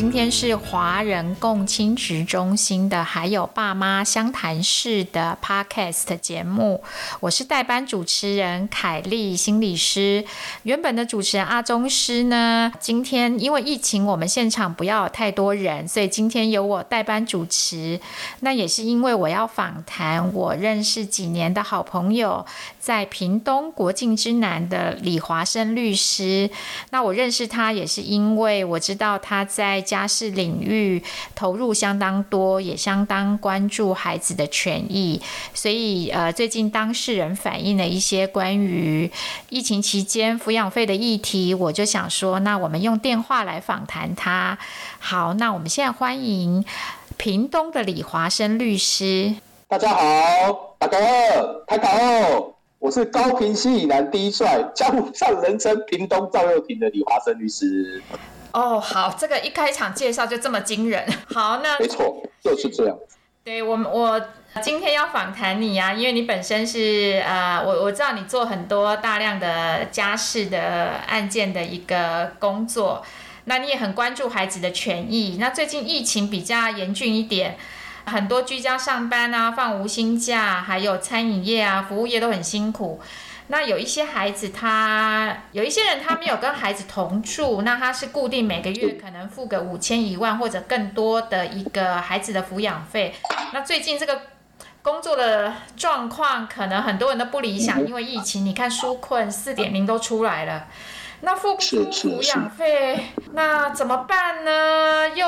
今天是华人共青职中心的，还有爸妈相谈室的 Podcast 节目。我是代班主持人凯丽心理师。原本的主持人阿宗师呢，今天因为疫情，我们现场不要太多人，所以今天由我代班主持。那也是因为我要访谈我认识几年的好朋友，在屏东国境之南的李华生律师。那我认识他也是因为我知道他在家事领域投入相当多，也相当关注孩子的权益，所以呃，最近当事人反映了一些关于疫情期间抚养费的议题，我就想说，那我们用电话来访谈他。好，那我们现在欢迎屏东的李华生律师。大家好，大家好，大家好，我是高平西以南第一帅，江湖上人称屏东赵又廷的李华生律师。哦，好，这个一开场介绍就这么惊人。好，那没错，就是这样。对我们，我今天要访谈你呀，因为你本身是呃，我我知道你做很多大量的家事的案件的一个工作，那你也很关注孩子的权益。那最近疫情比较严峻一点，很多居家上班啊，放无薪假，还有餐饮业啊，服务业都很辛苦。那有一些孩子，他有一些人，他没有跟孩子同住，那他是固定每个月可能付个五千一万或者更多的一个孩子的抚养费。那最近这个工作的状况，可能很多人都不理想，因为疫情，你看纾困四点零都出来了，那付不出抚养费，那怎么办呢？又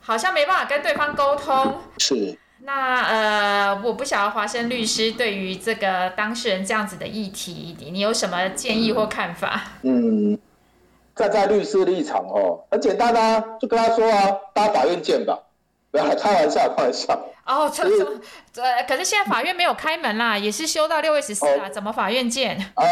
好像没办法跟对方沟通。是。那呃，我不晓得华生律师对于这个当事人这样子的议题，你有什么建议或看法？嗯，站在律师立场哦，很简单啊，就跟他说啊，到法院见吧，不要开玩笑，开玩笑。哦，这这呃，可是现在法院没有开门啦，也是休到六月十四啊，怎么法院见？啊，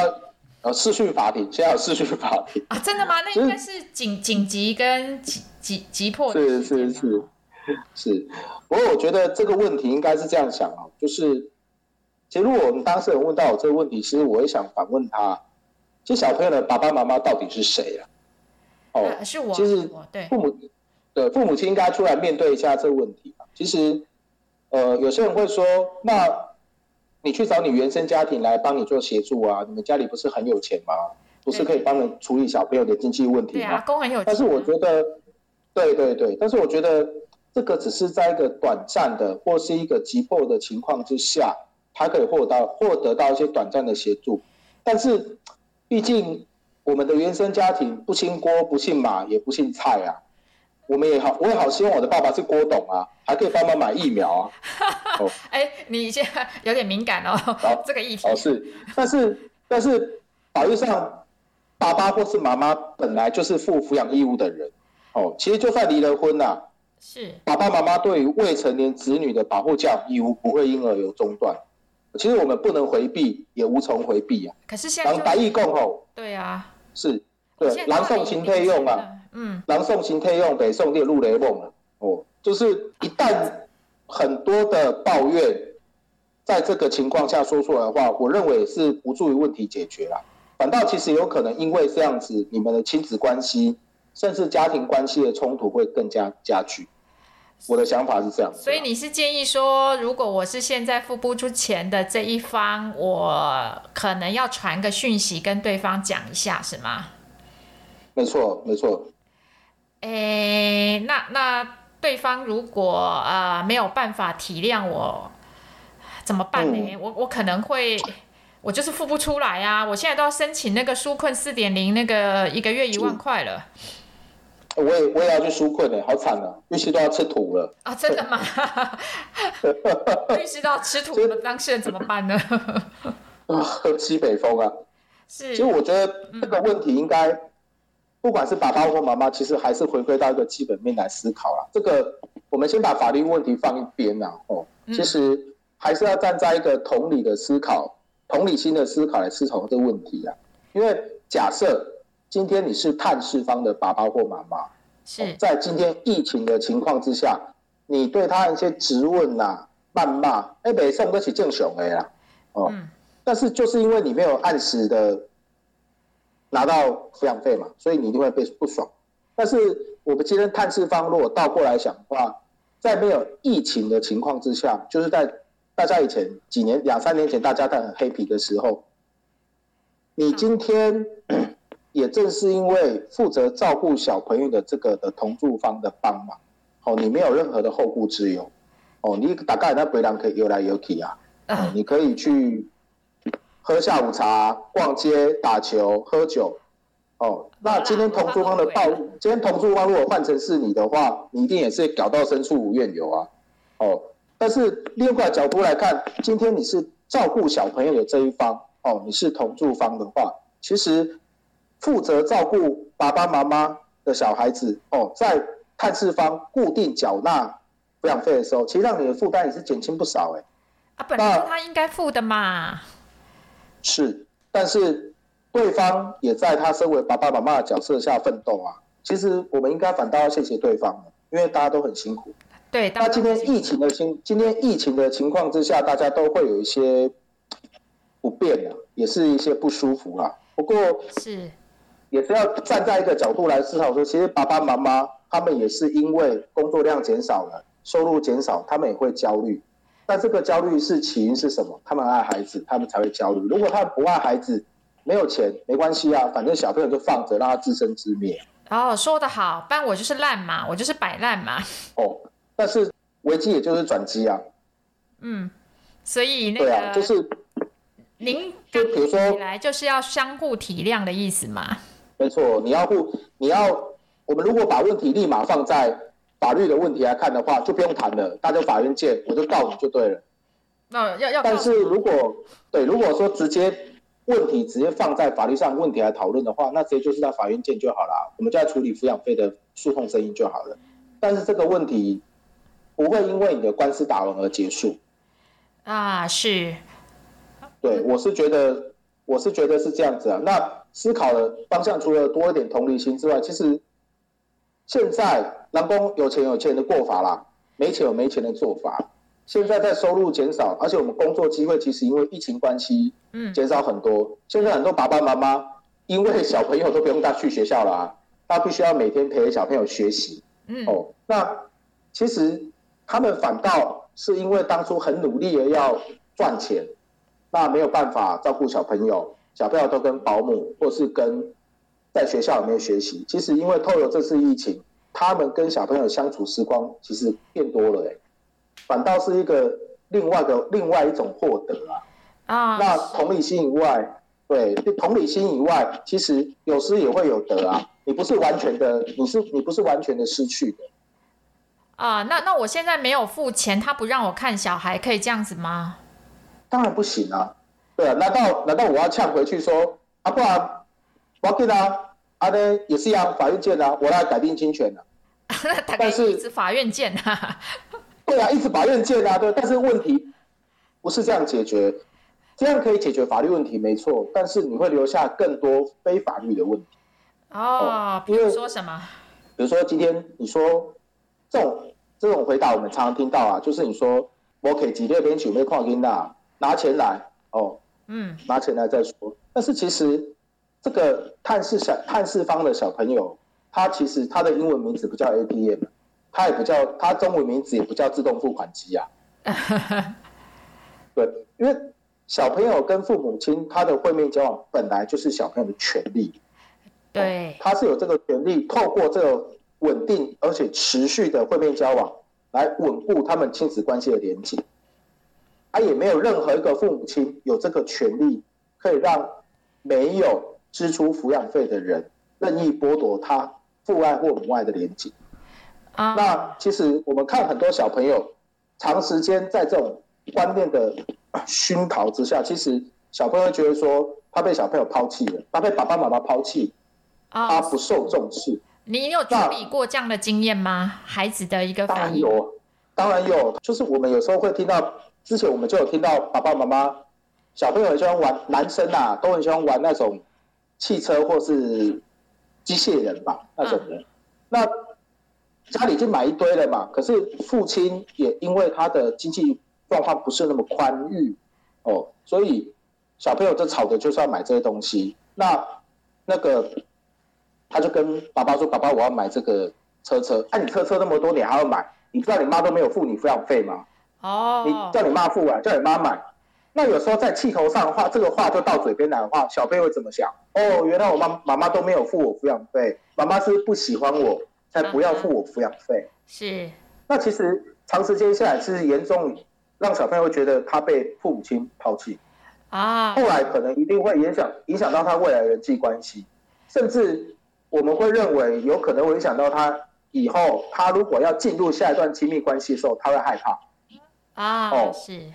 呃，视讯法庭，现在有视讯法庭啊？真的吗？那应该是紧紧急跟急急急迫的是是是。是，不过我觉得这个问题应该是这样想啊，就是，其实如果我们当事人问到我这个问题，其实我也想反问他，这小朋友的爸爸妈妈到底是谁啊？哦，是我，其实对父母，对父母亲应该出来面对一下这个问题其实，呃，有些人会说，那你去找你原生家庭来帮你做协助啊，你们家里不是很有钱吗？不是可以帮你处理小朋友的经济问题吗？对啊，公很有钱。但是我觉得，对对对，但是我觉得。这个只是在一个短暂的或是一个急迫的情况之下，他可以获到获得到一些短暂的协助。但是，毕竟我们的原生家庭不姓郭、不姓马、也不姓蔡啊。我们也好，我也好希望我的爸爸是郭董啊，还可以帮忙买疫苗啊。哦，哎，你现在有点敏感哦。好，这个议题。哦，是，但是但是法律上，爸爸或是妈妈本来就是负抚养义务的人。哦，其实就算离了婚呐。是爸爸妈妈对于未成年子女的保护教育义务不会因而有中断。其实我们不能回避，也无从回避啊。可是现在白义共吼，对啊，是，对，南宋秦退用啊，嗯，南宋秦退用，北宋列入雷梦了。哦，就是一旦很多的抱怨在这个情况下说出来的话，我认为是不助于问题解决啊，反倒其实有可能因为这样子，你们的亲子关系甚至家庭关系的冲突会更加加剧。我的想法是这样，所以你是建议说，如果我是现在付不出钱的这一方，我可能要传个讯息跟对方讲一下，是吗？没错，没错。诶，那那对方如果呃没有办法体谅我，怎么办呢？我我可能会，我就是付不出来啊！我现在都要申请那个纾困四点零，那个一个月一万块了。我也我也要去纾困呢，好惨啊！律师都要吃土了啊！真的吗？律师都要吃土了，当事人怎么办呢？啊，喝西北风啊！是，其实我觉得这个问题应该，不管是爸爸或妈妈，其实还是回归到一个基本面来思考啦。这个我们先把法律问题放一边呐，哦，其实还是要站在一个同理的思考、同理心的思考来思考这个问题啊。因为假设。今天你是探视方的爸爸或妈妈，是。在今天疫情的情况之下，你对他一些质问呐、谩骂，哎，北宋都起正雄的啦，哦，但是就是因为你没有按时的拿到抚养费嘛，所以你一定会被不爽。但是我们今天探视方如果倒过来想的话，在没有疫情的情况之下，就是在大家以前几年两三年前大家在很黑皮的时候，你今天也正是因为负责照顾小朋友的这个的同住方的帮忙，哦，你没有任何的后顾之忧，哦，你大概那回廊可以游来游去啊，你可以去喝下午茶、逛街、打球、喝酒。哦，那今天同住方的报，今天同住方如果换成是你的话，你一定也是搞到深处无怨尤啊。哦，但是另外角度来看，今天你是照顾小朋友的这一方，哦，你是同住方的话，其实负责照顾爸爸妈妈的小孩子，哦，在探视方固定缴纳抚养费的时候，其实让你的负担也是减轻不少，哎。啊，本来他应该付的嘛。是，但是。对方也在他身为爸爸妈妈的角色下奋斗啊！其实我们应该反倒要谢谢对方因为大家都很辛苦。对，那今天疫情的情，今天疫情的情况之下，大家都会有一些不便啊，也是一些不舒服啊。不过，是也是要站在一个角度来思考，说其实爸爸妈妈他们也是因为工作量减少了，收入减少，他们也会焦虑。那这个焦虑是起因是什么？他们爱孩子，他们才会焦虑。如果他们不爱孩子，没有钱没关系啊，反正小朋友就放着，让他自生自灭。哦，说得好，但我就是烂嘛，我就是摆烂嘛。哦，但是危机也就是转机啊。嗯，所以那个就是您就比如说来就是要相互体谅的意思嘛。没错，你要不你要我们如果把问题立马放在法律的问题来看的话，就不用谈了，大家法院见，我就告你就对了。那要要，但是如果对如果说直接。问题直接放在法律上问题来讨论的话，那直接就是在法院见就好了，我们就在处理抚养费的诉讼声音就好了。但是这个问题不会因为你的官司打完而结束。啊，是。对，我是觉得，我是觉得是这样子啊。那思考的方向除了多一点同理心之外，其实现在南工有钱有钱的过法啦，没钱有没钱的做法。现在在收入减少，而且我们工作机会其实因为疫情关系，嗯，减少很多。现在很多爸爸妈妈因为小朋友都不用带去学校了啊，他必须要每天陪小朋友学习，嗯，哦，那其实他们反倒是因为当初很努力的要赚钱，那没有办法照顾小朋友，小朋友都跟保姆或是跟在学校里面学习。其实因为透过这次疫情，他们跟小朋友相处时光其实变多了，哎。反倒是一个另外的另外一种获得啊！啊，那同理心以外，对，同理心以外，其实有时也会有得啊。你不是完全的，你是你不是完全的失去的。啊，那那我现在没有付钱，他不让我看小孩，可以这样子吗？当然不行啊！对啊，难道难道我要呛回去说啊？不然我给他啊？呢也是一样，法院见啊，我来改定侵权 的。但是一直法院见啊。对啊，一直法院见啊，对，但是问题不是这样解决，这样可以解决法律问题没错，但是你会留下更多非法律的问题。哦，比如说什么？比如说今天你说这种这种回答，我们常常听到啊，就是你说我可以几六边取没矿金的，拿钱来哦，嗯，拿钱来再说。但是其实这个探视小探视方的小朋友，他其实他的英文名字不叫 APM。他也不叫，他中文名字也不叫自动付款机啊。对，因为小朋友跟父母亲他的会面交往本来就是小朋友的权利。对，他是有这个权利，透过这个稳定而且持续的会面交往，来稳固他们亲子关系的连接。他也没有任何一个父母亲有这个权利，可以让没有支出抚养费的人任意剥夺他父爱或母爱的连接。那其实我们看很多小朋友，长时间在这种观念的熏陶之下，其实小朋友觉得说他被小朋友抛弃了，他被爸爸妈妈抛弃，他不受重视。你有处理过这样的经验吗？孩子的一个当然有，当然有，就是我们有时候会听到，之前我们就有听到爸爸妈妈小朋友很喜欢玩，男生啊都很喜欢玩那种汽车或是机械人吧那种的，那。家里已经买一堆了嘛，可是父亲也因为他的经济状况不是那么宽裕，哦，所以小朋友就吵着就是要买这些东西。那那个他就跟爸爸说：“爸爸，我要买这个车车。哎，你车车那么多，你还要买？你不知道你妈都没有付你抚养费吗？哦，你叫你妈付啊，叫你妈买。那有时候在气头上的话，这个话就到嘴边来的话，小贝会怎么想？哦，原来我妈妈妈都没有付我抚养费，妈妈是不喜欢我才不要付我抚养费。是。那其实长时间下来，是严重让小朋友觉得他被父母亲抛弃啊。后来可能一定会影响影响到他未来人际关系，甚至我们会认为有可能会影响到他以后，他如果要进入下一段亲密关系的时候，他会害怕啊。哦，是。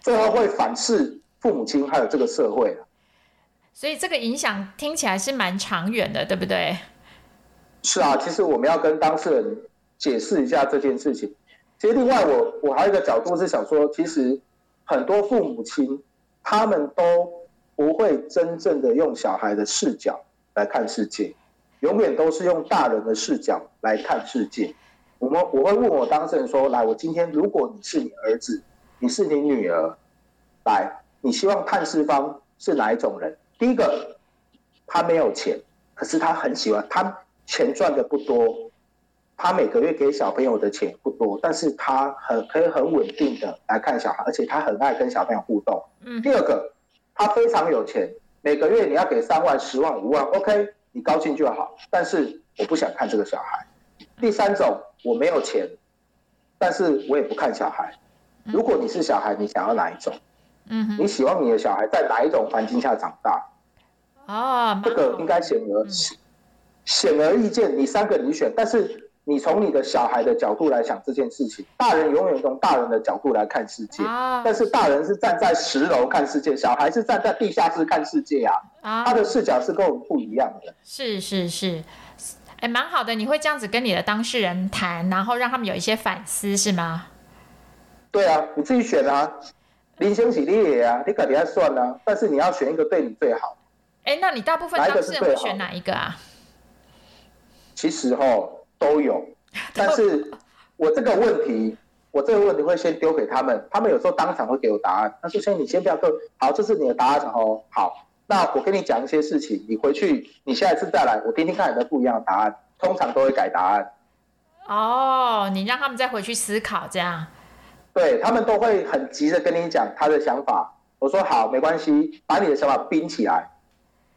最后会反噬父母亲还有这个社会所以这个影响听起来是蛮长远的，对不对？是啊，其实我们要跟当事人。解释一下这件事情。其实，另外我我还有一个角度是想说，其实很多父母亲他们都不会真正的用小孩的视角来看世界，永远都是用大人的视角来看世界。我们我会问我当事人说：“来，我今天如果你是你儿子，你是你女儿，来，你希望探视方是哪一种人？第一个，他没有钱，可是他很喜欢，他钱赚的不多。”他每个月给小朋友的钱不多，但是他很可以很稳定的来看小孩，而且他很爱跟小朋友互动。嗯。第二个，他非常有钱，每个月你要给三万、十万、五万，OK，你高兴就好。但是我不想看这个小孩。第三种，我没有钱，但是我也不看小孩。如果你是小孩，你想要哪一种？嗯。你希望你的小孩在哪一种环境下长大？哦，这个应该显而显而易见，你三个你选，但是。你从你的小孩的角度来想这件事情，大人永远从大人的角度来看世界，但是大人是站在十楼看世界，小孩是站在地下室看世界啊，他的视角是跟我们不一样的。是是是，哎，蛮好的，你会这样子跟你的当事人谈，然后让他们有一些反思，是吗？对啊，你自己选啊，林星喜你也啊，你肯定要算啊，但是你要选一个对你最好。哎，那你大部分当事人会选哪一个啊？其实哈。都有，但是我这个问题，我这个问题会先丢给他们，他们有时候当场会给我答案。他说：“先你先不要说，好，这是你的答案哦。好，那我跟你讲一些事情，你回去，你下一次再来，我听听看有没有不一样的答案。通常都会改答案。哦，你让他们再回去思考，这样。对他们都会很急着跟你讲他的想法。我说好，没关系，把你的想法冰起来。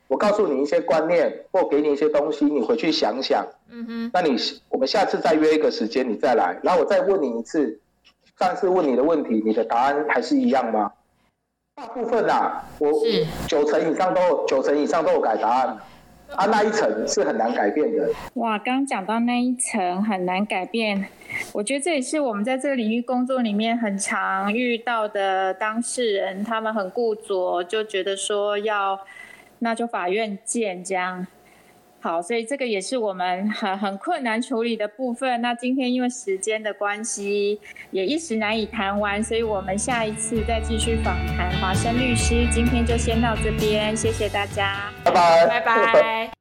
我告诉你一些观念，或给你一些东西，你回去想想。嗯哼。那你我们下次再约一个时间，你再来，然后我再问你一次，上次问你的问题，你的答案还是一样吗？大部分啊，我九成以上都九成以上都有改答案，啊，那一层是很难改变的。哇，刚讲到那一层很难改变，我觉得这也是我们在这个领域工作里面很常遇到的当事人，他们很固着，就觉得说要。那就法院见，这样好，所以这个也是我们很很困难处理的部分。那今天因为时间的关系，也一时难以谈完，所以我们下一次再继续访谈华生律师。今天就先到这边，谢谢大家，拜拜，拜拜。